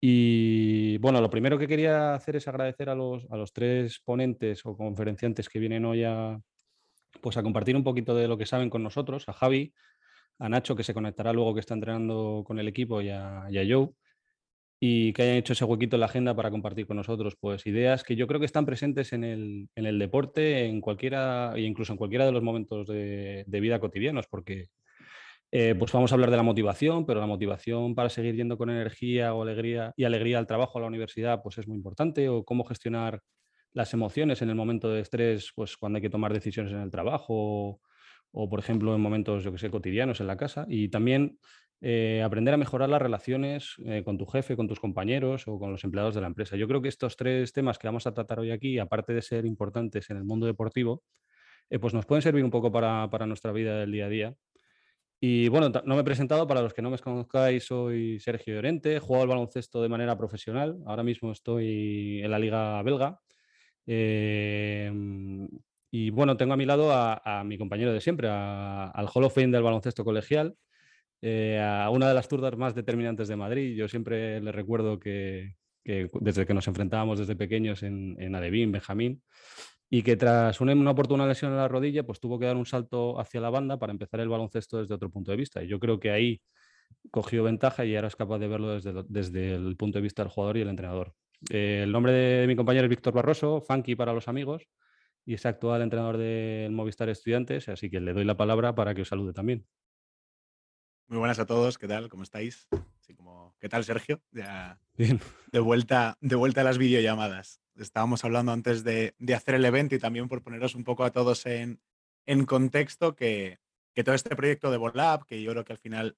Y bueno, lo primero que quería hacer es agradecer a los, a los tres ponentes o conferenciantes que vienen hoy a, pues a compartir un poquito de lo que saben con nosotros, a Javi, a Nacho, que se conectará luego que está entrenando con el equipo, y a, y Joe, y que hayan hecho ese huequito en la agenda para compartir con nosotros pues ideas que yo creo que están presentes en el, en el deporte, en cualquiera, e incluso en cualquiera de los momentos de, de vida cotidianos, porque eh, pues vamos a hablar de la motivación, pero la motivación para seguir yendo con energía o alegría y alegría al trabajo, a la universidad, pues es muy importante, o cómo gestionar las emociones en el momento de estrés, pues cuando hay que tomar decisiones en el trabajo, o, por ejemplo en momentos, yo que sé, cotidianos en la casa, y también eh, aprender a mejorar las relaciones eh, con tu jefe, con tus compañeros o con los empleados de la empresa. Yo creo que estos tres temas que vamos a tratar hoy aquí, aparte de ser importantes en el mundo deportivo, pues nos pueden servir un poco para, para nuestra vida del día a día y bueno, no me he presentado, para los que no me conozcáis, soy Sergio Llorente, juego al baloncesto de manera profesional, ahora mismo estoy en la liga belga. Em, y bueno, tengo a mi lado a, mi compañero de siempre, al Hall of Fame del baloncesto colegial, eh, a una de las turdas más determinantes de Madrid. Yo siempre le recuerdo que, desde que nos enfrentábamos desde pequeños en, en Adevín, Benjamín, y que tras una, una, oportuna lesión en la rodilla, pues tuvo que dar un salto hacia la banda para empezar el baloncesto desde otro punto de vista. Y yo creo que ahí cogió ventaja y ahora es capaz de verlo desde, desde el punto de vista del jugador y el entrenador. Eh, el nombre de mi compañero es Víctor Barroso, funky para los amigos, y es actual entrenador del Movistar Estudiantes, así que le doy la palabra para que os salude también. Muy buenas a todos, ¿qué tal? ¿Cómo estáis? Así como, ¿qué tal, Sergio? Ya Bien. De vuelta, de vuelta a las videollamadas estábamos hablando antes de, hacer el evento y también por poneros un poco a todos en, contexto que, todo este proyecto de Volab, que yo creo que al final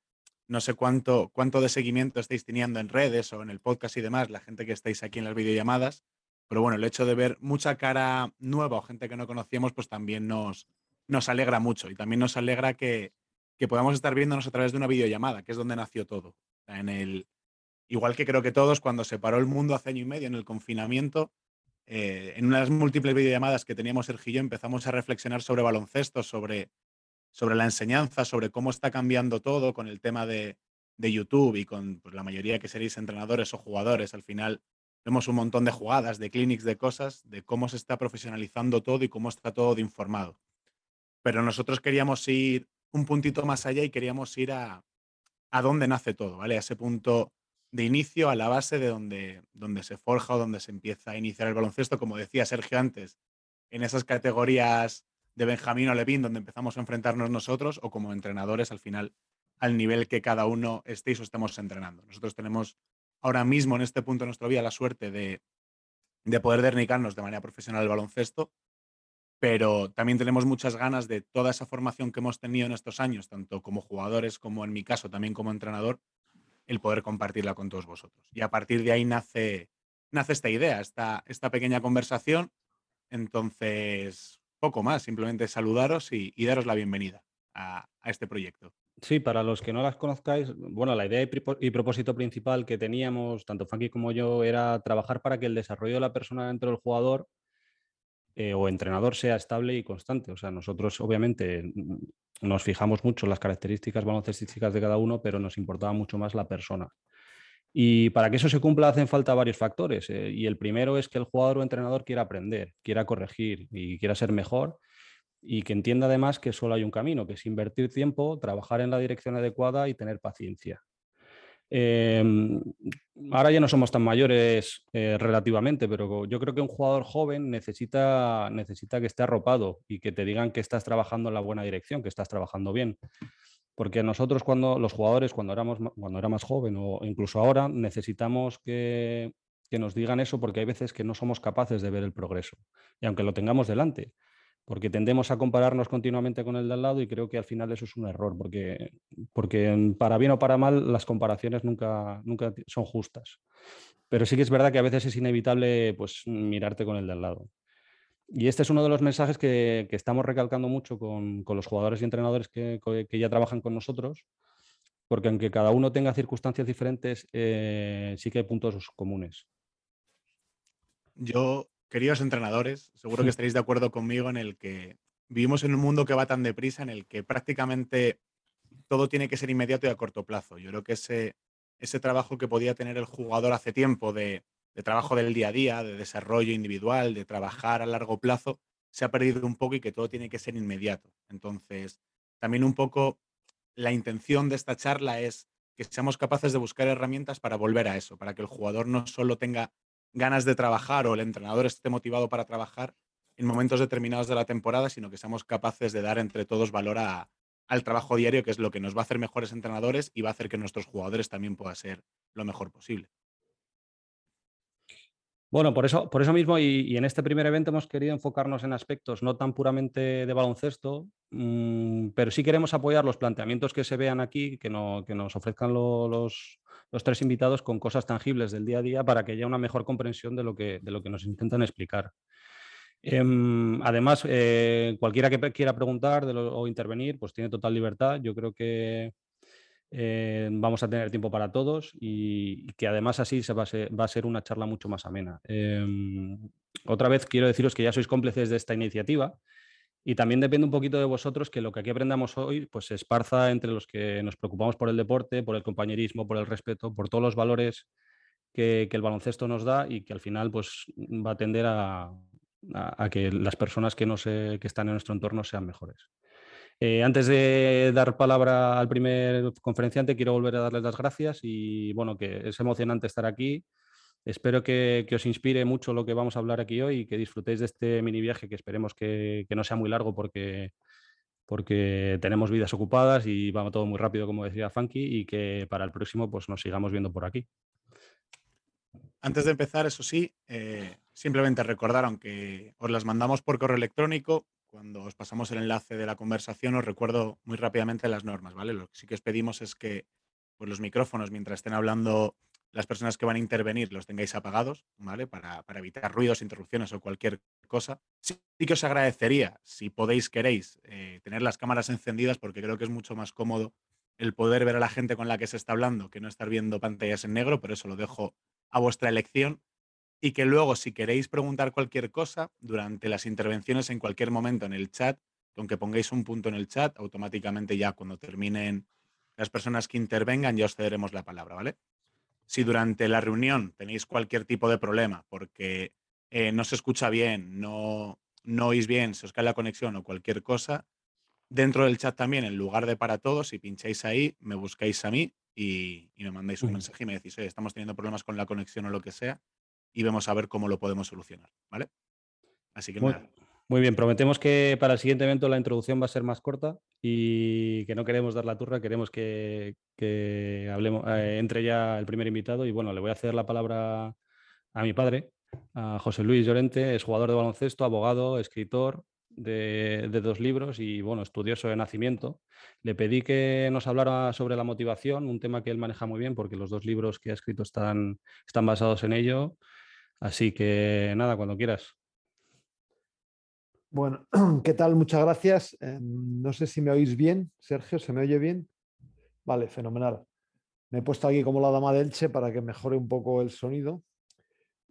no sé cuánto, cuánto de seguimiento estáis teniendo en redes o en el podcast y demás, la gente que estáis aquí en las videollamadas, pero bueno, el hecho de ver mucha cara nueva o gente que no conocíamos, pues también nos, nos alegra mucho y también nos alegra que, que podamos estar viéndonos a través de una videollamada, que es donde nació todo. En el, igual que creo que todos, cuando se paró el mundo hace año y medio en el confinamiento, eh, en una de las múltiples videollamadas que teníamos Sergio y yo empezamos a reflexionar sobre baloncesto, sobre, sobre la enseñanza, sobre cómo está cambiando todo con el tema de, de YouTube y con pues, la mayoría que seréis entrenadores o jugadores. Al final vemos un montón de jugadas, de clinics, de cosas, de cómo se está profesionalizando todo y cómo está todo informado. Pero nosotros queríamos ir un puntito más allá y queríamos ir a, a dónde nace todo, ¿vale? A ese punto de inicio a la base de donde, donde se forja o donde se empieza a iniciar el baloncesto, como decía Sergio antes, en esas categorías de Benjamín o Levín, donde empezamos a enfrentarnos nosotros, o como entrenadores al final, al nivel que cada uno estéis o estemos entrenando. Nosotros tenemos ahora mismo en este punto de nuestra vida la suerte de, de poder dedicarnos de manera profesional al baloncesto, pero también tenemos muchas ganas de toda esa formación que hemos tenido en estos años, tanto como jugadores como en mi caso también como entrenador, el poder compartirla con todos vosotros. Y a partir de ahí nace, nace esta idea, esta, esta pequeña conversación. Entonces, poco más, simplemente saludaros y, daros la bienvenida a, este proyecto. Sí, para los que no las conozcáis, bueno, la idea y, propósito principal que teníamos, tanto Funky como yo, era trabajar para que el desarrollo de la persona dentro del jugador eh, o entrenador sea estable y constante. O sea, nosotros obviamente nos fijamos mucho en las características baloncestísticas de cada uno, pero nos importaba mucho más la persona. Y para que eso se cumpla hacen falta varios factores. Eh, y el primero es que el jugador o entrenador quiera aprender, quiera corregir y quiera ser mejor y que entienda además que solo hay un camino, que es invertir tiempo, trabajar en la dirección adecuada y tener paciencia. Em, ahora ya no somos tan mayores eh, relativamente, pero yo creo que un jugador joven necesita, necesita que esté arropado y que te digan que estás trabajando en la buena dirección, que estás trabajando bien. Porque nosotros cuando los jugadores, cuando éramos cuando era más joven o incluso ahora, necesitamos que, que nos digan eso porque hay veces que no somos capaces de ver el progreso. Y aunque lo tengamos delante, porque tendemos a compararnos continuamente con el de al lado y creo que al final eso es un error, porque, porque para bien o para mal las comparaciones nunca, nunca son justas. Pero sí que es verdad que a veces es inevitable pues, mirarte con el de al lado. Y este es uno de los mensajes que, que estamos recalcando mucho con, con, los jugadores y entrenadores que, que, ya trabajan con nosotros, porque aunque cada uno tenga circunstancias diferentes, eh, sí que hay puntos comunes. Yo queridos entrenadores, seguro que estaréis de acuerdo conmigo en el que vivimos en un mundo que va tan deprisa, en el que prácticamente todo tiene que ser inmediato y a corto plazo. Yo creo que ese, ese trabajo que podía tener el jugador hace tiempo de, de trabajo del día a día, de desarrollo individual, de trabajar a largo plazo, se ha perdido un poco y que todo tiene que ser inmediato. Entonces, también un poco la intención de esta charla es que seamos capaces de buscar herramientas para volver a eso, para que el jugador no solo tenga ganas de trabajar o el entrenador esté motivado para trabajar en momentos determinados de la temporada, sino que seamos capaces de dar entre todos valor al trabajo diario, que es lo que nos va a hacer mejores entrenadores y va a hacer que nuestros jugadores también puedan ser lo mejor posible. Bueno, por eso, por eso mismo y, en este primer evento hemos querido enfocarnos en aspectos no tan puramente de baloncesto, mm, pero sí queremos apoyar los planteamientos que se vean aquí, que, nos ofrezcan los, tres invitados con cosas tangibles del día a día para que haya una mejor comprensión de lo que, de lo que nos intentan explicar. Em, además, eh, cualquiera que quiera preguntar o intervenir, pues tiene total libertad. Yo creo que eh, vamos a tener tiempo para todos y, que además así se va, a ser, una charla mucho más amena. Em, otra vez quiero deciros que ya sois cómplices de esta iniciativa y también depende un poquito de vosotros que lo que aquí aprendamos hoy pues se esparza entre los que nos preocupamos por el deporte, por el compañerismo, por el respeto, por todos los valores que, el baloncesto nos da y que al final pues va a tender a, que las personas que, no que están en nuestro entorno sean mejores. Eh, antes de dar palabra al primer conferenciante, quiero volver a darles las gracias y bueno, que es emocionante estar aquí. Espero que, os inspire mucho lo que vamos a hablar aquí hoy y que disfrutéis de este mini viaje que esperemos que, no sea muy largo porque, porque tenemos vidas ocupadas y va todo muy rápido, como decía Funky, y que para el próximo pues, nos sigamos viendo por aquí. Antes de empezar, eso sí, eh, simplemente recordar, aunque os las mandamos por correo electrónico, cuando os pasamos el enlace de la conversación, os recuerdo muy rápidamente las normas, ¿vale? Lo que sí que os pedimos es que pues, los micrófonos, mientras estén hablando las personas que van a intervenir, los tengáis apagados, ¿vale? Para, evitar ruidos, interrupciones o cualquier cosa. Sí, que os agradecería, si podéis, queréis, eh, tener las cámaras encendidas, porque creo que es mucho más cómodo el poder ver a la gente con la que se está hablando que no estar viendo pantallas en negro, por eso lo dejo a vuestra elección y que luego si queréis preguntar cualquier cosa durante las intervenciones en cualquier momento en el chat, aunque pongáis un punto en el chat, automáticamente ya cuando terminen las personas que intervengan ya os cederemos la palabra, ¿vale? Si durante la reunión tenéis cualquier tipo de problema porque eh, no se escucha bien, no, no oís bien, se os cae la conexión o cualquier cosa, dentro del chat también, en lugar de para todos, si pincháis ahí, me buscáis a mí y, me mandáis un mensaje y me decís, estamos teniendo problemas con la conexión o lo que sea, y vemos a ver cómo lo podemos solucionar, ¿vale? Así que nada. Muy bien, prometemos que para el siguiente evento la introducción va a ser más corta y que no queremos dar la turra, queremos que, hablemos, eh, entre ya el primer invitado y bueno, le voy a hacer la palabra a mi padre, a José Luis Llorente, es jugador de baloncesto, abogado, escritor de, dos libros y bueno, estudioso de nacimiento. Le pedí que nos hablara sobre la motivación, un tema que él maneja muy bien porque los dos libros que ha escrito están basados en ello Así que nada, cuando quieras. Bueno, ¿qué tal? Muchas gracias. Em, no sé si me oís bien, Sergio, ¿se me oye bien? Vale, fenomenal. Me he puesto aquí como la dama del Che para que mejore un poco el sonido.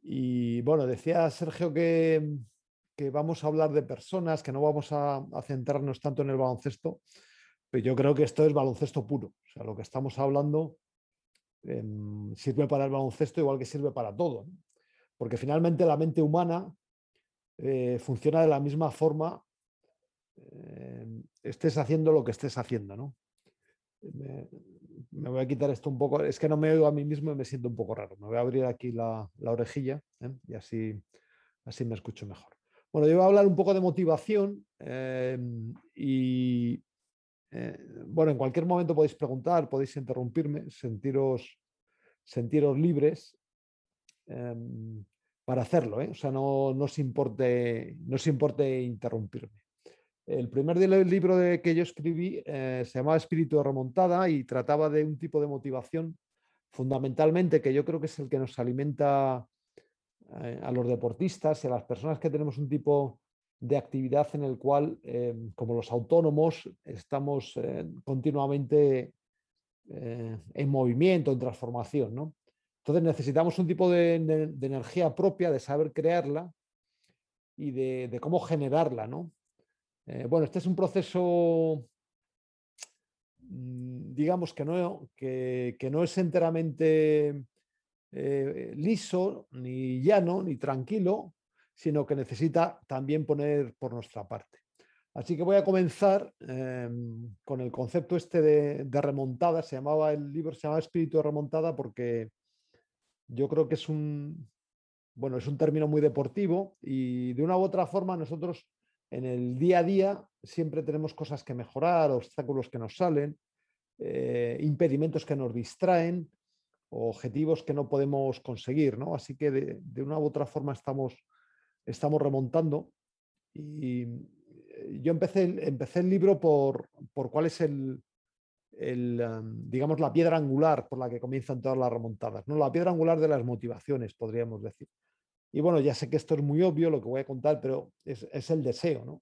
Y bueno, decía Sergio que, vamos a hablar de personas, que no vamos a, centrarnos tanto en el baloncesto, pero yo creo que esto es baloncesto puro. O sea, lo que estamos hablando em, sirve para el baloncesto igual que sirve para todo porque finalmente la mente humana eh, funciona de la misma forma, eh, estés haciendo lo que estés haciendo. ¿no? Me, voy a quitar esto un poco, es que no me oigo a mí mismo y me siento un poco raro. Me voy a abrir aquí la, orejilla ¿eh? y así, así me escucho mejor. Bueno, yo voy a hablar un poco de motivación y bueno, en cualquier momento podéis preguntar, podéis interrumpirme, sentiros, sentiros libres. Em, para hacerlo, ¿eh? o sea, no, no, se importe, no importe interrumpirme. El primer libro de, que yo escribí eh, se llamaba Espíritu de Remontada y trataba de un tipo de motivación fundamentalmente que yo creo que es el que nos alimenta eh, a los deportistas y a las personas que tenemos un tipo de actividad en el cual, como los autónomos, estamos continuamente en movimiento, en transformación. ¿no? Entonces necesitamos un tipo de, energía propia, de saber crearla y de, cómo generarla. ¿no? Eh, bueno, este es un proceso mm, digamos que no, que, no es enteramente eh, liso, ni llano, ni tranquilo, sino que necesita también poner por nuestra parte. Así que voy a comenzar em, con el concepto este de, remontada. Se llamaba el libro, se llama Espíritu de remontada porque yo creo que es un, bueno, es un término muy deportivo y de una u otra forma nosotros en el día a día siempre tenemos cosas que mejorar, obstáculos que nos salen, eh, impedimentos que nos distraen, objetivos que no podemos conseguir, ¿no? Así que de, una u otra forma estamos, estamos remontando y eh, yo empecé, empecé el libro por, por cuál es el, digamos, la piedra angular por la que comienzan todas las remontadas, ¿no? la piedra angular de las motivaciones, podríamos decir. Y bueno, ya sé que esto es muy obvio lo que voy a contar, pero es, el deseo, ¿no?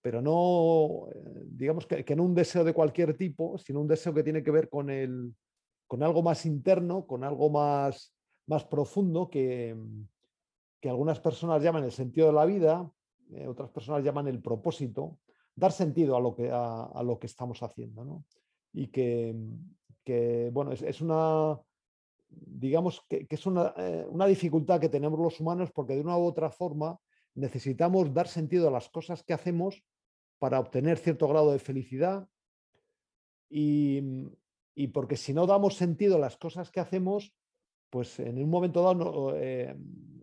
Pero no, eh, digamos que, no un deseo de cualquier tipo, sino un deseo que tiene que ver con, el, con algo más interno, con algo más, más profundo que, que algunas personas llaman el sentido de la vida, eh, otras personas llaman el propósito, dar sentido a lo que, a, lo que estamos haciendo. ¿no? Y que, bueno, es una digamos que, es eh, una, dificultad que tenemos los humanos porque de una u otra forma necesitamos dar sentido a las cosas que hacemos para obtener cierto grado de felicidad y, porque si no damos sentido a las cosas que hacemos, pues en un momento dado eh,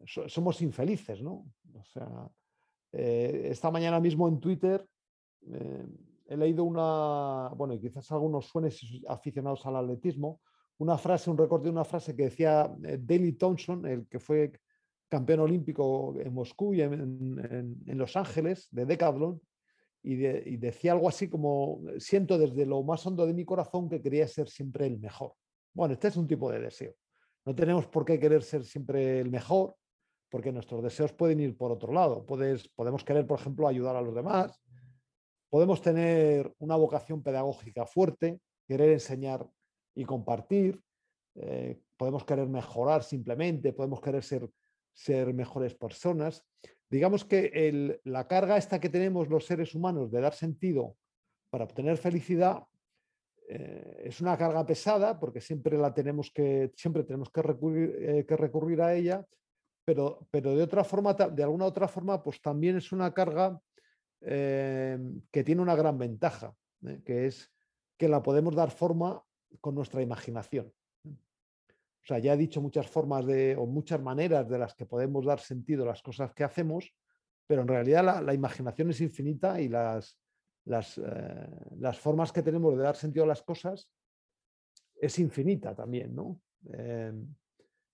somos infelices, ¿no? O sea, eh, esta mañana mismo en Twitter he leído una, bueno, y quizás algunos suenen aficionados al atletismo, una frase, un recorte de una frase que decía eh, Daley Thompson, el que fue campeón olímpico en Moscú y en, Los Ángeles, de Decathlon, y, decía algo así como, siento desde lo más hondo de mi corazón que quería ser siempre el mejor. Bueno, este es un tipo de deseo. No tenemos por qué querer ser siempre el mejor, porque nuestros deseos pueden ir por otro lado. Puedes, podemos querer, por ejemplo, ayudar a los demás, podemos tener una vocación pedagógica fuerte, querer enseñar y compartir. Eh, podemos querer mejorar simplemente, podemos querer ser, ser mejores personas. Digamos que la carga esta que tenemos los seres humanos de dar sentido para obtener felicidad eh, es una carga pesada porque siempre la tenemos que, siempre tenemos que recurrir, eh, que recurrir a ella, pero, pero de otra forma, de alguna otra forma, pues también es una carga que tiene una gran ventaja, que es que la podemos dar forma con nuestra imaginación. O sea, ya he dicho muchas formas de, o muchas maneras de las que podemos dar sentido a las cosas que hacemos, pero en realidad la, imaginación es infinita y las, las, eh, las, formas que tenemos de dar sentido a las cosas es infinita también, ¿no? Eh,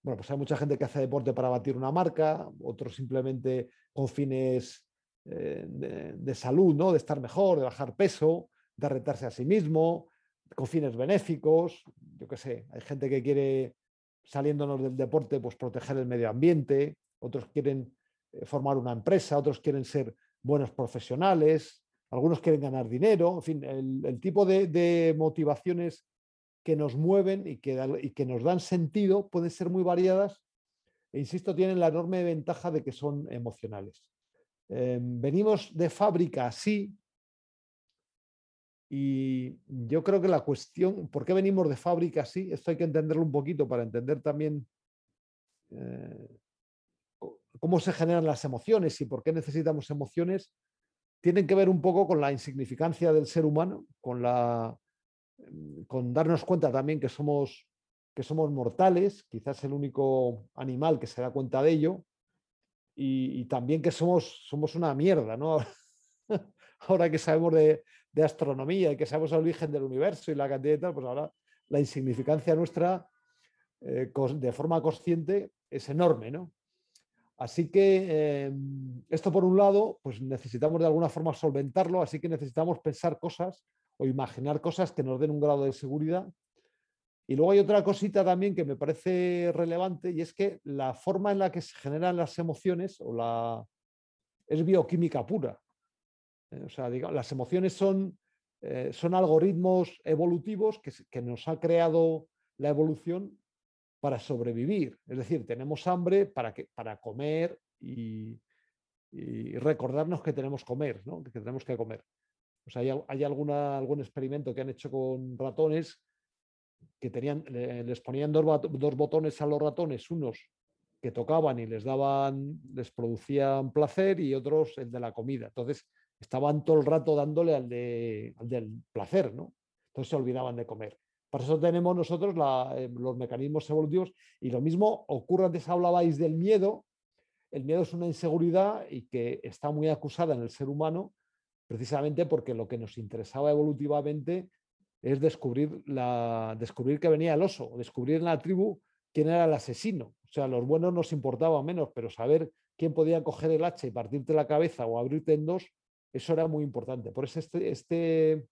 bueno, pues hay mucha gente que hace deporte para batir una marca, otros simplemente con fines eh, de, salud, ¿no? De estar mejor, de bajar peso, de retarse a sí mismo, con fines benéficos, yo qué sé, hay gente que quiere, saliéndonos del deporte, pues proteger el medio ambiente, otros quieren eh, formar una empresa, otros quieren ser buenos profesionales, algunos quieren ganar dinero, en fin, el, tipo de, motivaciones que nos mueven y que nos dan sentido pueden ser muy variadas e, insisto, tienen la enorme ventaja de que son emocionales. Em, venimos de fábrica, sí, y yo creo que la cuestión, ¿por qué venimos de fábrica así? Esto hay que entenderlo un poquito para entender también eh, cómo se generan las emociones y por qué necesitamos emociones. Tienen que ver un poco con la insignificancia del ser humano, con, la, con darnos cuenta también que somos, que somos mortales, quizás el único animal que se da cuenta de ello, y, también que somos, somos una mierda, ¿no? Ahora que sabemos de, astronomía y que sabemos el origen del universo y la cantidad de tal, pues ahora la insignificancia nuestra eh, de forma consciente es enorme, ¿no? Así que em, esto por un lado, pues necesitamos de alguna forma solventarlo, así que necesitamos pensar cosas o imaginar cosas que nos den un grado de seguridad. Y luego hay otra cosita también que me parece relevante y es que la forma en la que se generan las emociones o la, es bioquímica pura. Eh, o sea, las emociones son, eh, son algoritmos evolutivos que, nos ha creado la evolución para sobrevivir. Es decir, tenemos hambre para, que, para comer y, recordarnos que tenemos comer, que tenemos que comer. O sea, hay, alguna, algún experimento que han hecho con ratones que tenían, les ponían dos, botones a los ratones, unos que tocaban y les daban, les producían placer y otros el de la comida. Entonces estaban todo el rato dándole al, de, al del placer, ¿no? Entonces se olvidaban de comer. Por eso tenemos nosotros eh, los mecanismos evolutivos y lo mismo ocurre, antes hablabais del miedo, el miedo es una inseguridad y que está muy acusada en el ser humano precisamente porque lo que nos interesaba evolutivamente es descubrir, descubrir que venía el oso, descubrir en la tribu quién era el asesino. O sea, los buenos nos importaba menos, pero saber quién podía coger el hacha y partirte la cabeza o abrirte en dos, eso era muy importante. Por eso este, este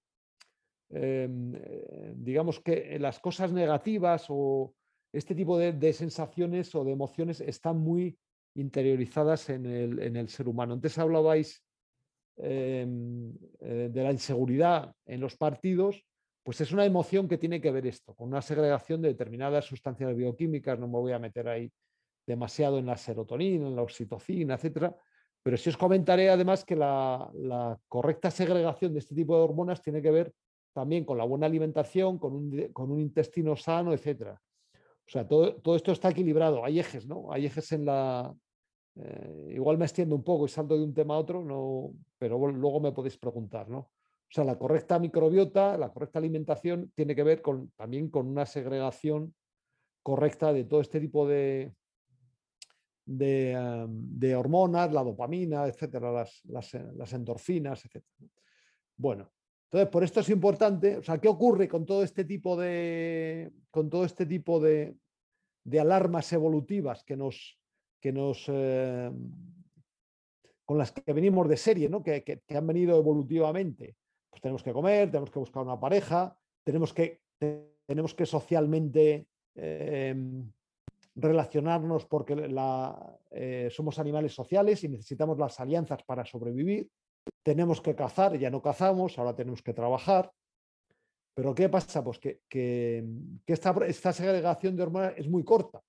em, eh, digamos que las cosas negativas o este tipo de sensaciones o de emociones están muy interiorizadas en el, ser humano. Antes hablabais em, eh, de la inseguridad en los partidos, pues es una emoción que tiene que ver esto, con una segregación de determinadas sustancias bioquímicas, no me voy a meter ahí demasiado en la serotonina, en la oxitocina, etcétera, pero sí os comentaré además que la, correcta segregación de este tipo de hormonas tiene que ver también con la buena alimentación, con un, intestino sano, etcétera. O sea, todo, esto está equilibrado. Hay ejes, ¿no? Hay ejes en la... Eh, igual me extiendo un poco y salto de un tema a otro, no, pero luego me podéis preguntar, ¿no? O sea, la correcta microbiota, la correcta alimentación tiene que ver también con una segregación correcta de todo este tipo de, de, hormonas, la dopamina, etcétera, las, endorfinas, etcétera. Bueno, entonces, por esto es importante, o sea, ¿qué ocurre con todo este tipo de, con todo este tipo de, de alarmas evolutivas que nos, que nos eh, con las que venimos de serie, ¿no? que, que, han venido evolutivamente? Pues tenemos que comer, tenemos que buscar una pareja, tenemos que, tenemos que socialmente eh, relacionarnos porque eh, somos animales sociales y necesitamos las alianzas para sobrevivir tenemos que cazar, ya no cazamos, ahora tenemos que trabajar. Pero ¿qué pasa? Pues que, esta, segregación de hormonas es muy corta.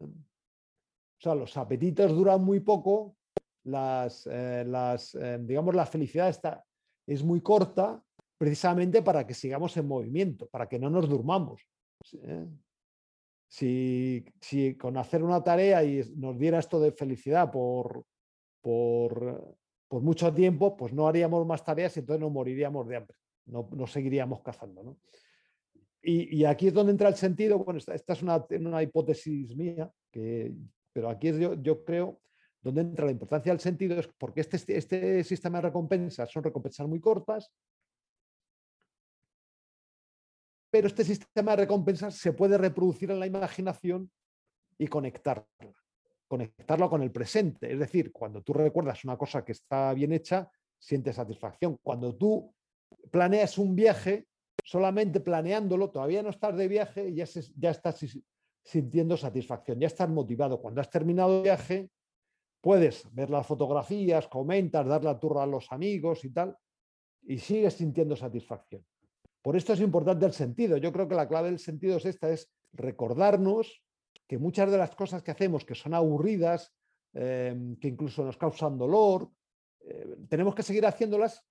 O sea, los apetitos duran muy poco, las, eh, las digamos, la felicidad está, es muy corta precisamente para que sigamos en movimiento, para que no nos durmamos. ¿eh? Si, si, con hacer una tarea y nos diera esto de felicidad por, por por mucho tiempo, pues no haríamos más tareas y entonces no moriríamos de hambre, no, no seguiríamos cazando. Y, aquí es donde entra el sentido, bueno, esta, es una, hipótesis mía, que, pero aquí es yo, yo creo donde entra la importancia del sentido, es porque este, este sistema de recompensas son recompensas muy cortas, pero este sistema de recompensas se puede reproducir en la imaginación y conectarla conectarlo con el presente. Es decir, cuando tú recuerdas una cosa que está bien hecha, sientes satisfacción. Cuando tú planeas un viaje, solamente planeándolo, todavía no estás de viaje ya, ya estás sintiendo satisfacción, ya estás motivado. Cuando has terminado el viaje, puedes ver las fotografías, comentas, dar la turra a los amigos y tal, y sigues sintiendo satisfacción. Por esto es importante el sentido. Yo creo que la clave del sentido es esta, es recordarnos que muchas de las cosas que hacemos que son aburridas, em, que incluso nos causan dolor, eh, tenemos que seguir haciéndolas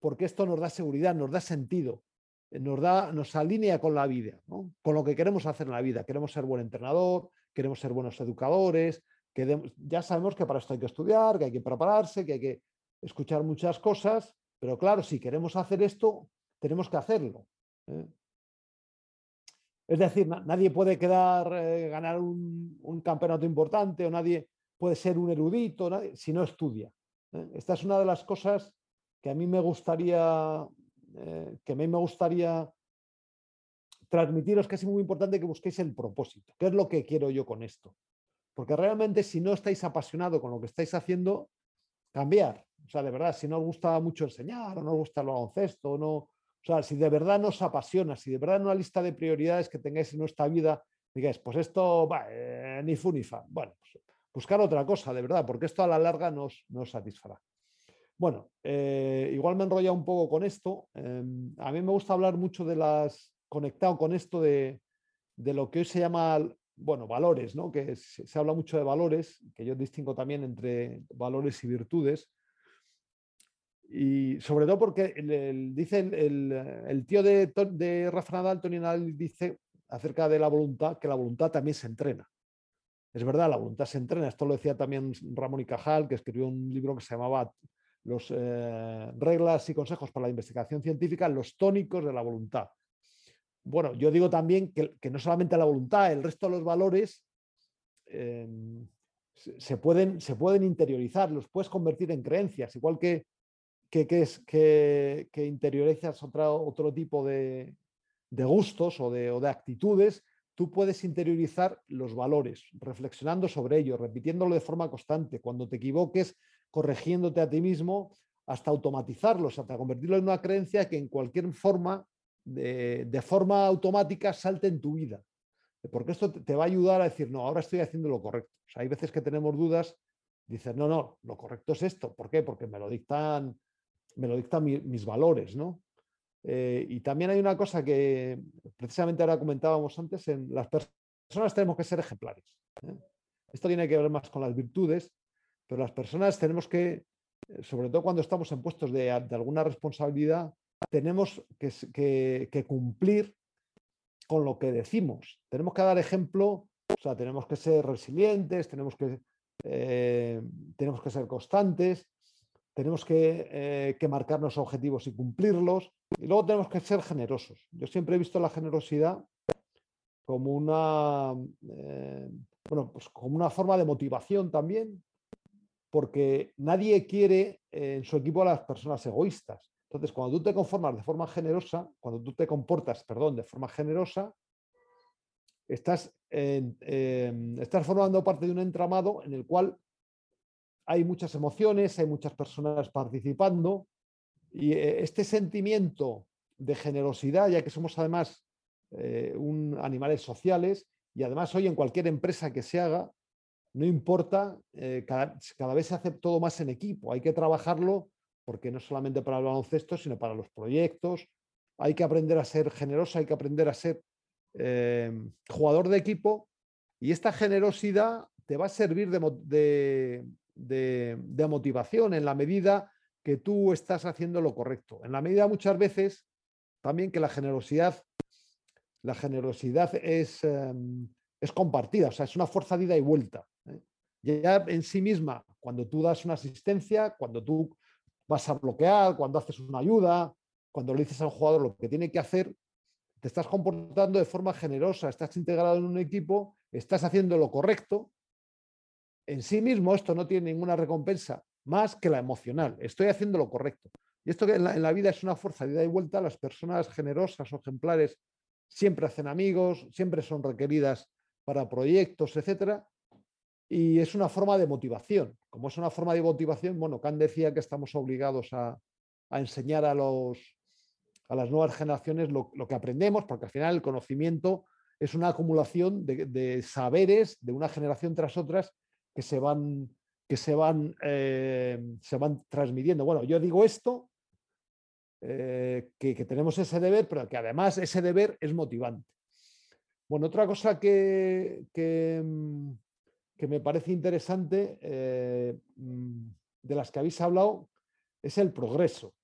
porque esto nos da seguridad, nos da sentido, eh, nos, da, nos alinea con la vida, con lo que queremos hacer en la vida. Queremos ser buen entrenador, queremos ser buenos educadores, que ya sabemos que para esto hay que estudiar, que hay que prepararse, que hay que escuchar muchas cosas, pero claro, si queremos hacer esto, tenemos que hacerlo. ¿eh? Es decir, nadie puede quedar, eh, ganar un, campeonato importante o nadie puede ser un erudito si no estudia. ¿eh? Esta es una de las cosas que a mí me gustaría, que a mí me gustaría transmitiros que es muy importante que busquéis el propósito. ¿Qué es lo que quiero yo con esto? Porque realmente si no estáis apasionados con lo que estáis haciendo, cambiar. O sea, de verdad, si no os gusta mucho enseñar o no os gusta el baloncesto, no, o sea, si de verdad nos apasiona, si de verdad una lista de prioridades que tengáis en nuestra vida, digáis, pues esto, va, eh, ni fu ni fa. Bueno, pues buscar otra cosa, de verdad, porque esto a la larga nos, nos satisfará. Bueno, eh, igual me he enrollado un poco con esto. Em, a mí me gusta hablar mucho de las, conectado con esto de, lo que hoy se llama, bueno, valores, ¿no? Que se, habla mucho de valores, que yo distingo también entre valores y virtudes. Y sobre todo porque dice el, tío de, de Rafa Nadal, Nadal, dice acerca de la voluntad que la voluntad también se entrena. Es verdad, la voluntad se entrena. Esto lo decía también Ramón y Cajal, que escribió un libro que se llamaba Los eh, reglas y consejos para la investigación científica, los tónicos de la voluntad. Bueno, yo digo también que, no solamente la voluntad, el resto de los valores em, se, pueden, se pueden interiorizar, los puedes convertir en creencias, igual que, que, que, interiorizas otro tipo de, gustos o de, o de actitudes, tú puedes interiorizar los valores, reflexionando sobre ellos, repitiéndolo de forma constante. Cuando te equivoques, corrigiéndote a ti mismo, hasta automatizarlos, hasta convertirlo en una creencia que en cualquier forma, de, forma automática, salte en tu vida. Porque esto te va a ayudar a decir, no, ahora estoy haciendo lo correcto. hay veces que tenemos dudas, dices, no, no, lo correcto es esto. ¿Por qué? Porque me lo dictan, me lo dictan mis valores, ¿no? Eh, y también hay una cosa que precisamente ahora comentábamos antes, en las personas tenemos que ser ejemplares. ¿eh? Esto tiene que ver más con las virtudes, pero las personas tenemos que, eh, sobre todo cuando estamos en puestos de, alguna responsabilidad, tenemos que, cumplir con lo que decimos. Tenemos que dar ejemplo, o sea, tenemos que ser resilientes, tenemos que, tenemos que ser constantes, tenemos que, que marcarnos objetivos y cumplirlos. Y luego tenemos que ser generosos. Yo siempre he visto la generosidad como una, eh, bueno, pues como una forma de motivación también, porque nadie quiere en su equipo a las personas egoístas. Entonces, cuando tú te conformas de forma generosa, cuando tú te comportas, perdón, de forma generosa, estás, estás formando parte de un entramado en el cual hay muchas emociones, hay muchas personas participando y eh, este sentimiento de generosidad, ya que somos además eh, un, animales sociales, y además hoy en cualquier empresa que se haga, no importa, eh, cada, cada, vez se hace todo más en equipo, hay que trabajarlo porque no solamente para el baloncesto, sino para los proyectos, hay que aprender a ser generoso, hay que aprender a ser jugador de equipo y esta generosidad te va a servir de, motivación en la medida que tú estás haciendo lo correcto. En la medida muchas veces también que la generosidad, la generosidad es, em, compartida, o sea, es una fuerza de ida y vuelta. ¿eh? Ya en sí misma, cuando tú das una asistencia, cuando tú vas a bloquear, cuando haces una ayuda, cuando le dices al jugador lo que tiene que hacer, te estás comportando de forma generosa, estás integrado en un equipo, estás haciendo lo correcto. En sí mismo esto no tiene ninguna recompensa más que la emocional. Estoy haciendo lo correcto. Y esto que en la, vida es una fuerza de ida y vuelta, las personas generosas o ejemplares siempre hacen amigos, siempre son requeridas para proyectos, etcétera. Y es una forma de motivación. Como es una forma de motivación, bueno, Kant decía que estamos obligados a, enseñar a, los, a las nuevas generaciones lo, que aprendemos, porque al final el conocimiento es una acumulación de, saberes de una generación tras otras que se van que se van, eh, se van transmitiendo. Bueno, yo digo esto, eh, que, tenemos ese deber, pero que además ese deber es motivante. Bueno, otra cosa que, que, mm, me parece interesante eh, mm, de las que habéis hablado es el progreso.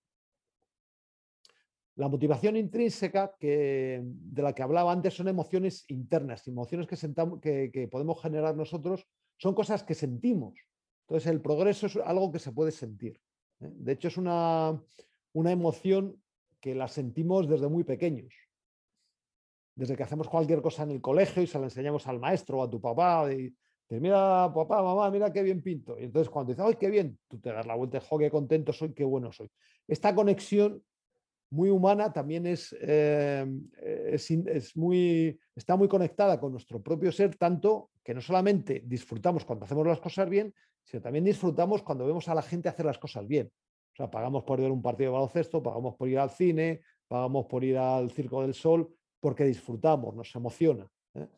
La motivación intrínseca que, de la que hablaba antes son emociones internas, emociones que, que podemos generar nosotros, son cosas que sentimos. Entonces, el progreso es algo que se puede sentir. ¿eh? De hecho, es una, emoción que la sentimos desde muy pequeños. Desde que hacemos cualquier cosa en el colegio y se la enseñamos al maestro o a tu papá, te mira, papá, mamá, mira qué bien pinto. Y entonces cuando dices, ¡ay, qué bien! Tú te das la vuelta, ¡jo, qué contento soy, qué bueno soy! Esta conexión muy humana también es, eh, es, muy, está muy conectada con nuestro propio ser, tanto que no solamente disfrutamos cuando hacemos las cosas bien, sino también disfrutamos cuando vemos a la gente hacer las cosas bien. O sea, pagamos por ver un partido de baloncesto, pagamos por ir al cine, pagamos por ir al Circo del Sol, porque disfrutamos, nos emociona. ¿eh?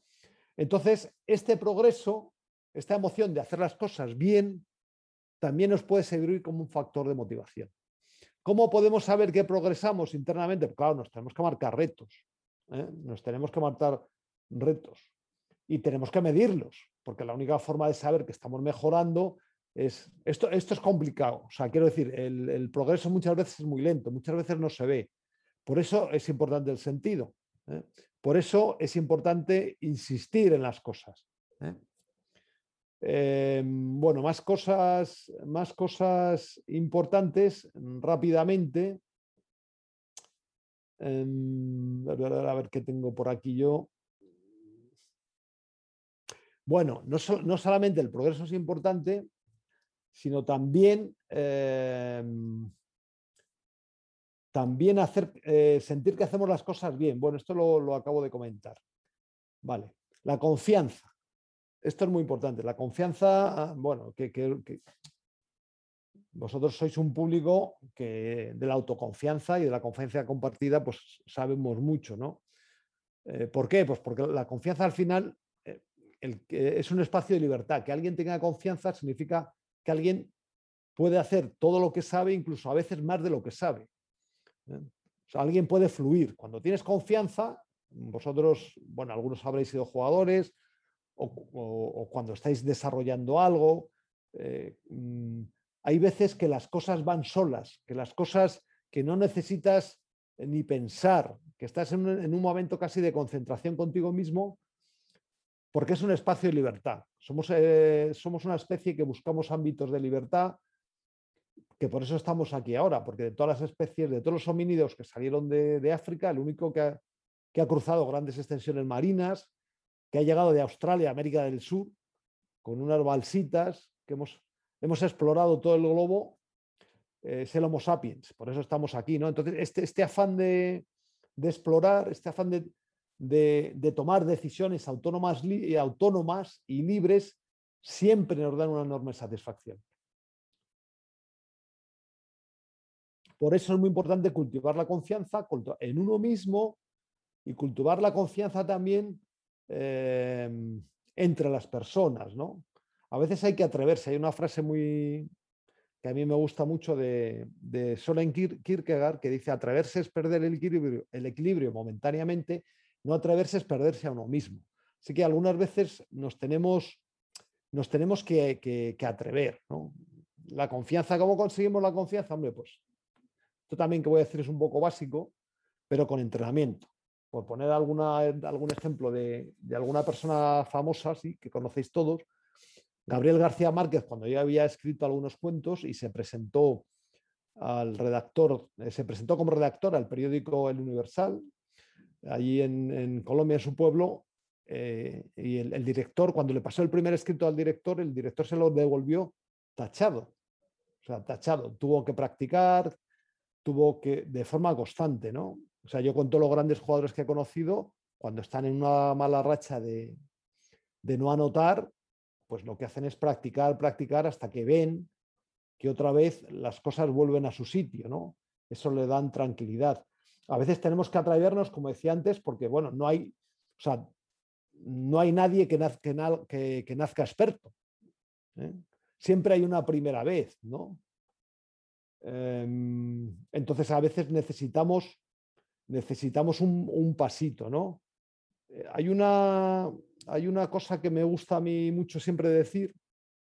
Entonces, este progreso, esta emoción de hacer las cosas bien, también nos puede servir como un factor de motivación. ¿Cómo podemos saber que progresamos internamente? Claro, nos tenemos que marcar retos. ¿eh? Nos tenemos que marcar retos y tenemos que medirlos, porque la única forma de saber que estamos mejorando es, esto, esto es complicado. O sea, quiero decir, el, progreso muchas veces es muy lento, muchas veces no se ve. Por eso es importante el sentido. ¿eh? Por eso es importante insistir en las cosas. ¿eh? Em, bueno, más cosas, más cosas importantes rápidamente. Em, a ver qué tengo por aquí yo. Bueno, no, no solamente el progreso es importante, sino también, em, también hacer, eh, sentir que hacemos las cosas bien. Bueno, esto lo, acabo de comentar. Vale, la confianza. Esto es muy importante. La confianza, bueno, que, vosotros sois un público que de la autoconfianza y de la confianza compartida, pues sabemos mucho, ¿no? Eh, ¿Por qué? Pues porque la confianza al final eh, es un espacio de libertad. Que alguien tenga confianza significa que alguien puede hacer todo lo que sabe, incluso a veces más de lo que sabe. ¿eh? alguien puede fluir. Cuando tienes confianza, vosotros, bueno, algunos habréis sido jugadores o, cuando estáis desarrollando algo, eh, mm, hay veces que las cosas van solas, que las cosas que no necesitas ni pensar, que estás en un momento casi de concentración contigo mismo porque es un espacio de libertad. Somos, eh, somos una especie que buscamos ámbitos de libertad, que por eso estamos aquí ahora, porque de todas las especies, de todos los homínidos que salieron de, África, el único que ha, cruzado grandes extensiones marinas, ha llegado de Australia a América del Sur, con unas balsitas, que hemos, hemos explorado todo el globo, eh, es el Homo sapiens, por eso estamos aquí. ¿no? Entonces, este, este afán de, de explorar, este afán de, de, tomar decisiones autónomas, autónomas y libres siempre nos dan una enorme satisfacción. Por eso es muy importante cultivar la confianza en uno mismo y cultivar la confianza también eh, entre las personas. ¿no? A veces hay que atreverse. Hay una frase muy que a mí me gusta mucho de, de Kierkegaard que dice atreverse es perder el equilibrio, el equilibrio momentáneamente no atreverse es perderse a uno mismo. Así que algunas veces nos tenemos, nos tenemos que, atrever. La confianza, ¿cómo conseguimos la confianza? Hombre, pues esto también que voy a decir es un poco básico, pero con entrenamiento. Por poner alguna, algún ejemplo de, alguna persona famosa, sí, que conocéis todos, Gabriel García Márquez, cuando ya había escrito algunos cuentos y se presentó al redactor, eh, se presentó como redactor al periódico El Universal, allí en, Colombia, en su pueblo, eh, y el, director, cuando le pasó el primer escrito al director, el director se lo devolvió tachado. O sea, tachado. Tuvo que practicar, tuvo que, de forma constante, ¿no? O sea, yo con todos los grandes jugadores que he conocido, cuando están en una mala racha de, de no anotar, pues lo que hacen es practicar, practicar hasta que ven que otra vez las cosas vuelven a su sitio, ¿no? Eso le dan tranquilidad a veces tenemos que atrevernos, como decía antes, porque bueno, no hay, o sea, no hay nadie que, nazca experto. ¿eh? Siempre hay una primera vez, ¿no? Em, entonces a veces necesitamos, necesitamos un, pasito, ¿no? Eh, hay, una, hay una cosa que me gusta a mí mucho siempre decir,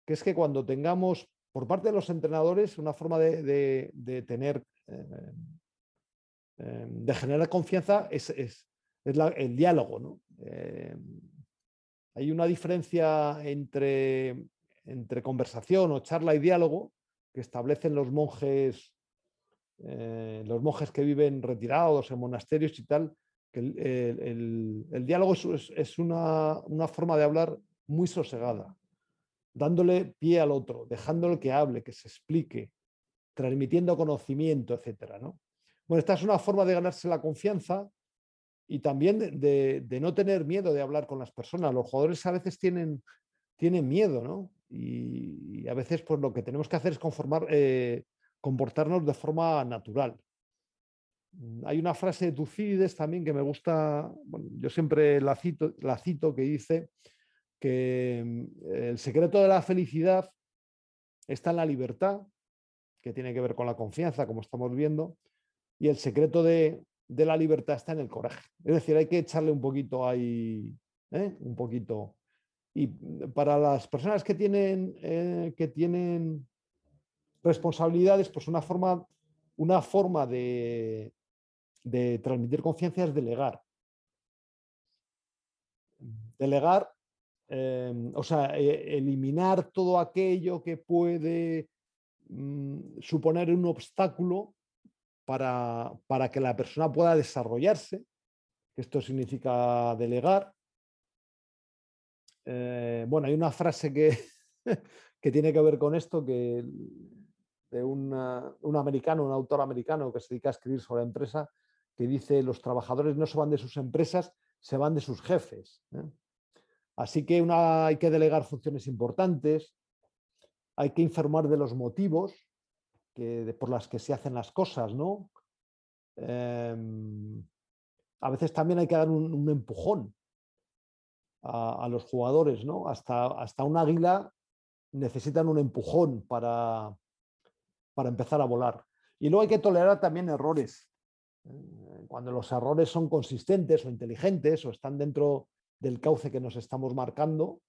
que es que cuando tengamos, por parte de los entrenadores, una forma de, tener eh, Em, de generar confianza es, el diálogo. Em, hay una diferencia entre, entre conversación o charla y diálogo que establecen los monjes, eh, los monjes que viven retirados en monasterios y tal, que el, diálogo es, una, una, forma de hablar muy sosegada, dándole pie al otro, dejándole que hable, que se explique, transmitiendo conocimiento, etcétera, ¿no? Bueno, esta es una forma de ganarse la confianza y también de, no tener miedo de hablar con las personas. Los jugadores a veces tienen, tienen miedo, ¿no? Y, a veces pues lo que tenemos que hacer es conformar, eh, comportarnos de forma natural. Mm, hay una frase de Tucídides también que me gusta, yo siempre la cito, la cito que dice que mm, el secreto de la felicidad está en la libertad, que tiene que ver con la confianza, como estamos viendo, y el secreto de, la libertad está en el coraje. Es decir, hay que echarle un poquito ahí, ¿eh? un poquito. Y para las personas que tienen, eh, que tienen responsabilidades, pues una forma, una forma de, de transmitir confianza es delegar. Delegar, em, o sea, e, eliminar todo aquello que puede mm, suponer un obstáculo para, para, que la persona pueda desarrollarse. Esto significa delegar. Eh, bueno, hay una frase que, que tiene que ver con esto, que de un americano, un autor americano que se dedica a escribir sobre la empresa, que dice los trabajadores no se van de sus empresas, se van de sus jefes. ¿eh? Así que una, hay que delegar funciones importantes, hay que informar de los motivos que, por las que se hacen las cosas, ¿no? Em, a veces también hay que dar un, empujón a, los jugadores, ¿no? Hasta, hasta un águila necesitan un empujón para, para empezar a volar. Y luego hay que tolerar también errores. Eh, cuando los errores son consistentes o inteligentes o están dentro del cauce que nos estamos marcando,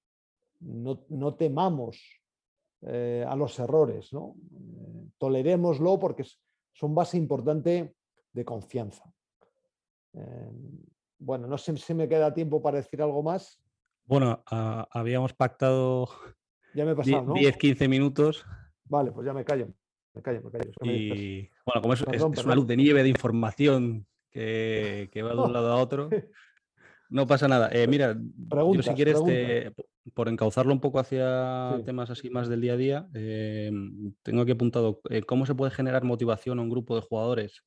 no, temamos eh, a los errores, ¿no? Eh, tolerémoslo porque son base importante de confianza. bueno, no sé si me queda tiempo para decir algo más. Bueno, habíamos pactado ya me he pasado, 10-15 minutos. Vale, pues ya me callo. Me callo, me callo. y bueno, como es, una luz de nieve de información que, va de un lado a otro, no pasa nada. Eh, mira, yo si quieres, por encauzarlo un poco hacia temas así más del día a día, eh, tengo aquí apuntado eh, cómo se puede generar motivación a un grupo de jugadores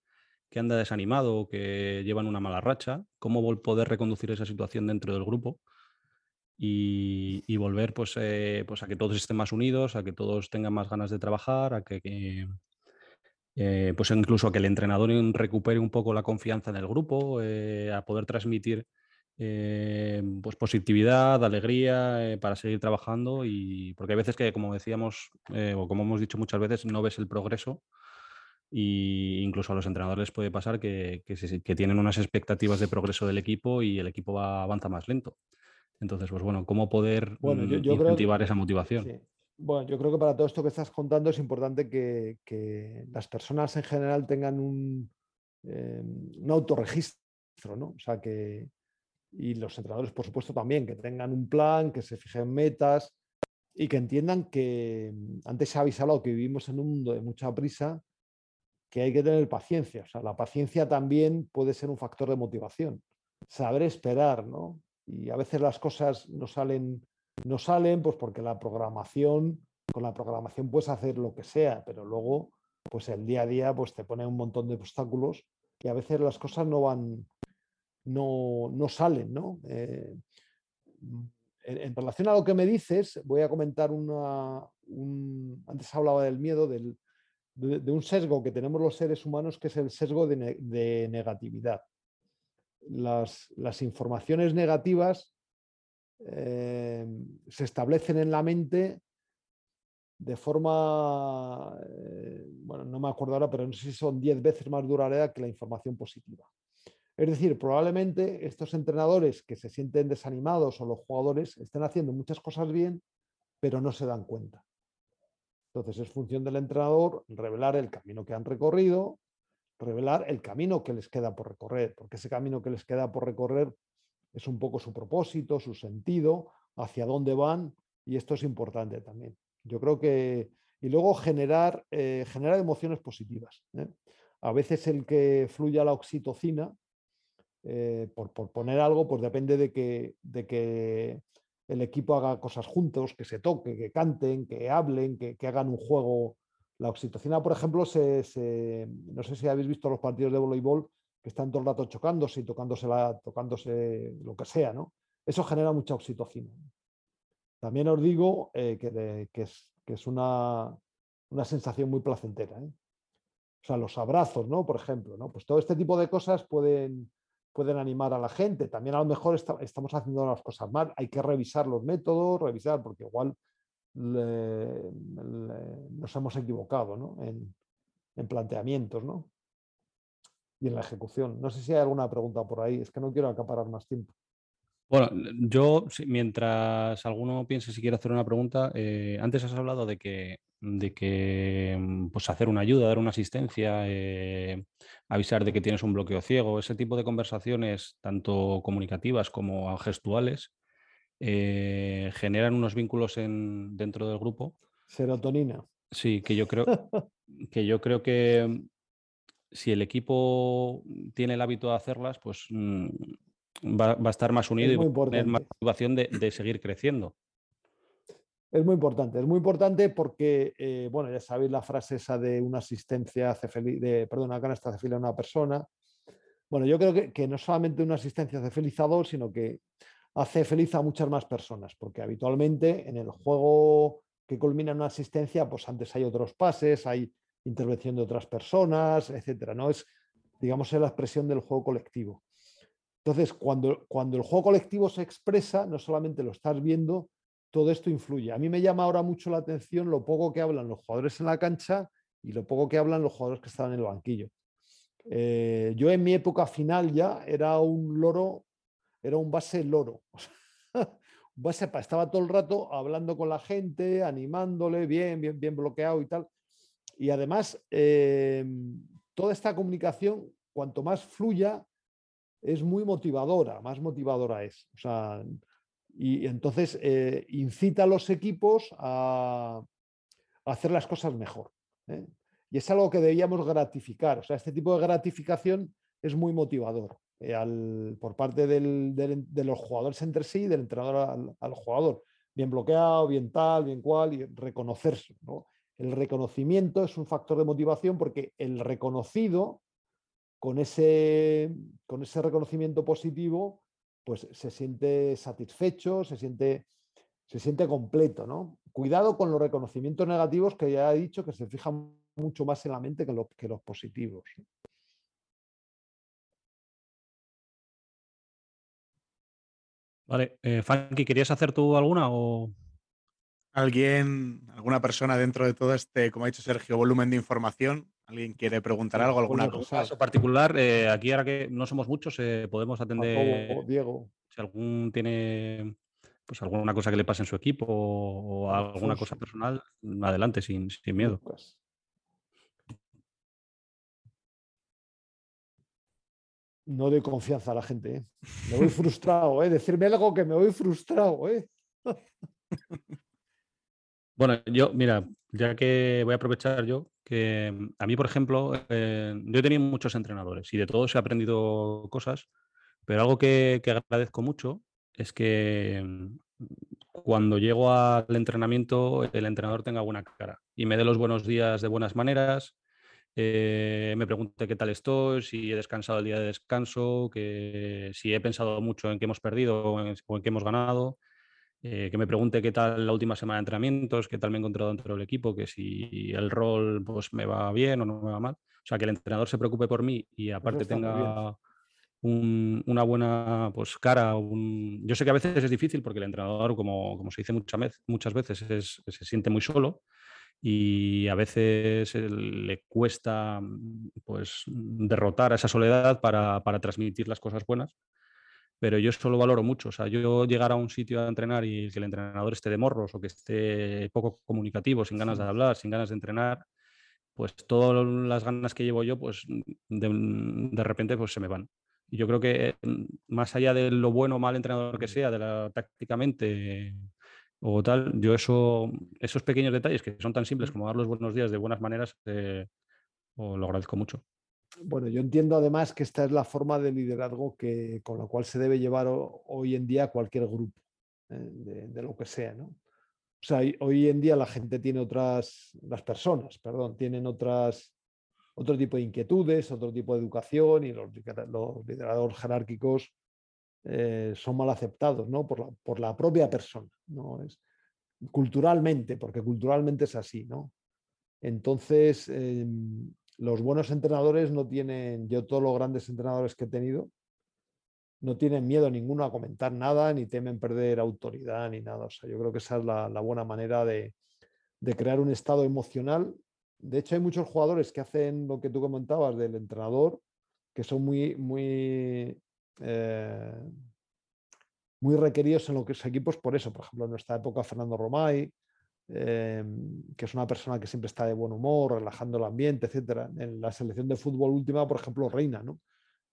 que anda desanimado o que llevan una mala racha, cómo poder reconducir esa situación dentro del grupo y, volver pues, eh, pues a que todos estén más unidos, a que todos tengan más ganas de trabajar, a que, eh, pues incluso a que el entrenador recupere un poco la confianza en el grupo, eh, a poder transmitir pues positividad, alegría para seguir trabajando y porque hay veces que como decíamos o como hemos dicho muchas veces no ves el progreso y incluso a los entrenadores puede pasar que, que, tienen unas expectativas de progreso del equipo y el equipo va, avanza más lento. Entonces, pues bueno, ¿cómo poder bueno, mm, incentivar esa motivación? Bueno, yo creo que para todo esto que estás contando es importante que, las personas en general tengan un, eh, un autorregistro, ¿no? O sea, que, y los entrenadores, por supuesto, también, que tengan un plan, que se fijen metas y que entiendan que mm, antes se ha avisado que vivimos en un mundo de mucha prisa, que hay que tener paciencia. O sea, la paciencia también puede ser un factor de motivación. Saber esperar, ¿no? Y a veces las cosas no salen, no salen pues porque la programación, con la programación puedes hacer lo que sea, pero luego pues el día a día pues te pone un montón de obstáculos y a veces las cosas no van, no, no salen, ¿no? Eh, en, relación a lo que me dices, voy a comentar una, un, antes hablaba del miedo, del, de, un sesgo que tenemos los seres humanos, que es el sesgo de negatividad las, informaciones negativas eh, se establecen en la mente de forma, eh, bueno, no me acuerdo ahora, pero no sé si son 10 veces más duradera que la información positiva. Es decir, probablemente estos entrenadores que se sienten desanimados o los jugadores estén haciendo muchas cosas bien, pero no se dan cuenta. Entonces es función del entrenador revelar el camino que han recorrido, revelar el camino que les queda por recorrer, porque ese camino que les queda por recorrer es un poco su propósito, su sentido, hacia dónde van, y esto es importante también. Yo creo que, y luego generar, eh, generar emociones positivas. ¿eh? A veces el que fluya la oxitocina, eh, por, poner algo, pues depende de que, de que el equipo haga cosas juntos, que se toque, que canten, que hablen, que hagan un juego la oxitocina, por ejemplo, se, no sé si habéis visto los partidos de voleibol que están todo el rato chocándose y tocándose, la, tocándose lo que sea, ¿no? Eso genera mucha oxitocina. También os digo eh, que, es, una, sensación muy placentera. ¿eh? O sea, los abrazos, ¿no? Por ejemplo, ¿no? Pues todo este tipo de cosas pueden, pueden animar a la gente. También a lo mejor estamos haciendo las cosas mal. Hay que revisar los métodos, revisar, porque igual nos hemos equivocado en, planteamientos y en la ejecución. No sé si hay alguna pregunta por ahí, es que no quiero acaparar más tiempo. Bueno, yo, mientras alguno piense si quiere hacer una pregunta, eh, antes has hablado de que, de que mm, pues hacer una ayuda, dar una asistencia, eh, avisar de que tienes un bloqueo ciego, ese tipo de conversaciones, tanto comunicativas como gestuales, eh, generan unos vínculos en, dentro del grupo. Serotonina. Sí, que yo creo que yo creo que mm, si el equipo tiene el hábito de hacerlas, pues mm, va, a estar más unido y va a tener más motivación de, seguir creciendo. Es muy importante, es muy importante porque, eh, bueno, ya sabéis la frase esa de una asistencia hace feliz, de, perdón, una canasta hace feliz a una persona. Bueno, yo creo que, que, no solamente una asistencia hace feliz a dos, sino que hace feliz a muchas más personas, porque habitualmente en el juego que culmina en una asistencia, pues antes hay otros pases, hay intervención de otras personas, etcétera. ¿no? Es, digamos, es la expresión del juego colectivo. Entonces, cuando, cuando el juego colectivo se expresa, no solamente lo estás viendo, todo esto influye. A mí me llama ahora mucho la atención lo poco que hablan los jugadores en la cancha y lo poco que hablan los jugadores que estaban en el banquillo. Eh, yo en mi época final ya era un loro, era un base loro. base, estaba todo el rato hablando con la gente, animándole, bien, bien, bien bloqueado y tal. Y además, eh, toda esta comunicación, cuanto más fluya, es muy motivadora, más motivadora es. O sea, y, entonces eh, incita a los equipos a, hacer las cosas mejor. ¿eh? Y es algo que debíamos gratificar. O sea, este tipo de gratificación es muy motivador eh, por parte de los jugadores entre sí, del entrenador al, jugador. Bien bloqueado, bien tal, bien cual, y reconocerse. El reconocimiento es un factor de motivación porque el reconocido con ese, con ese reconocimiento positivo, pues se siente satisfecho, se siente, se siente completo. ¿no? Cuidado con los reconocimientos negativos que ya he dicho que se fijan mucho más en la mente que, que los positivos. Vale, eh, Funky, ¿querías hacer tú alguna o...? Alguien, alguna persona dentro de todo este, como ha dicho Sergio, volumen de información, ¿Alguien quiere preguntar algo, alguna cosa? En particular, eh, aquí ahora que no somos muchos, eh, podemos atender. Diego. Si algún tiene pues alguna cosa que le pase en su equipo o, alguna cosa personal, adelante, sin, miedo. No doy confianza a la gente. ¿eh? Me voy frustrado, ¿eh? Decirme algo que me voy frustrado, ¿eh? Bueno, yo, mira, ya que voy a aprovechar yo, que mm, a mí, por ejemplo, eh, yo he tenido muchos entrenadores y de todos he aprendido cosas, pero algo que, agradezco mucho es que mm, cuando llego al entrenamiento el entrenador tenga buena cara y me dé los buenos días de buenas maneras, eh, me pregunte qué tal estoy, si he descansado el día de descanso, que si he pensado mucho en qué hemos perdido o en, o en qué hemos ganado eh, que me pregunte qué tal la última semana de entrenamientos, qué tal me he encontrado dentro del equipo, que si el rol pues, me va bien o no me va mal. O sea, que el entrenador se preocupe por mí y aparte tenga una buena pues, cara. Yo sé que a veces es difícil porque el entrenador, como, como se dice muchas, muchas veces, se siente muy solo y a veces le cuesta pues, derrotar a esa soledad para, para transmitir las cosas buenas pero yo eso lo valoro mucho. O sea, yo llegar a un sitio a entrenar y que el entrenador esté de morros o que esté poco comunicativo, sin ganas de hablar, sin ganas de entrenar, pues todas las ganas que llevo yo, pues de, repente pues se me van. Y yo creo que mm, más allá de lo bueno o mal entrenador que sea, de la tácticamente o tal, yo eso, esos pequeños detalles que son tan simples como dar los buenos días de buenas maneras, eh, lo agradezco mucho. Bueno, yo entiendo además que esta es la forma de liderazgo que, con la cual se debe llevar hoy en día cualquier grupo, eh, de, lo que sea, ¿no? O sea, hoy en día la gente tiene otras, las personas, perdón, tienen otras, otro tipo de inquietudes, otro tipo de educación y los, liderazgos jerárquicos eh, son mal aceptados, ¿no? Por la, por la propia persona, ¿no? Es, culturalmente, porque culturalmente es así, ¿no? Entonces, em, los buenos entrenadores no tienen, yo todos los grandes entrenadores que he tenido, no tienen miedo ninguno a comentar nada, ni temen perder autoridad, ni nada. O sea, yo creo que esa es la, buena manera de, crear un estado emocional. De hecho, hay muchos jugadores que hacen lo que tú comentabas del entrenador, que son muy, muy, eh, muy requeridos en los equipos por eso. Por ejemplo, en nuestra época, Fernando Romay, em, que es una persona que siempre está de buen humor, relajando el ambiente, etc. En la selección de fútbol última, por ejemplo, Reina, ¿no?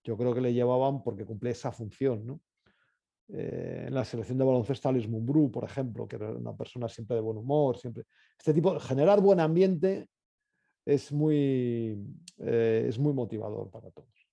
Yo creo que le llevaban porque cumple esa función, ¿no? Eh, en la selección de baloncesto Alice Mumbrú, por ejemplo, que era una persona siempre de buen humor, siempre. Este tipo, generar buen ambiente es muy, eh, es muy motivador para todos.